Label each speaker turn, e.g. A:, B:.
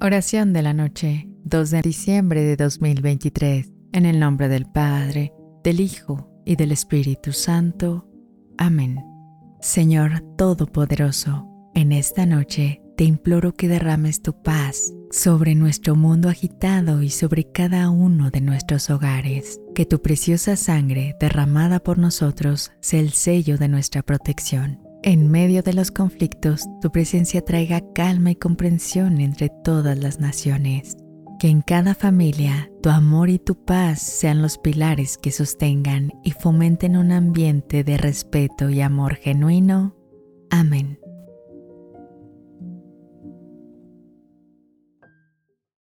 A: Oración de la noche, 2 de diciembre de 2023, en el nombre del Padre, del Hijo y del Espíritu Santo. Amén. Señor Todopoderoso, en esta noche te imploro que derrames tu paz sobre nuestro mundo agitado y sobre cada uno de nuestros hogares. Que tu preciosa sangre derramada por nosotros sea el sello de nuestra protección. En medio de los conflictos, tu presencia traiga calma y comprensión entre todas las naciones. Que en cada familia tu amor y tu paz sean los pilares que sostengan y fomenten un ambiente de respeto y amor genuino. Amén.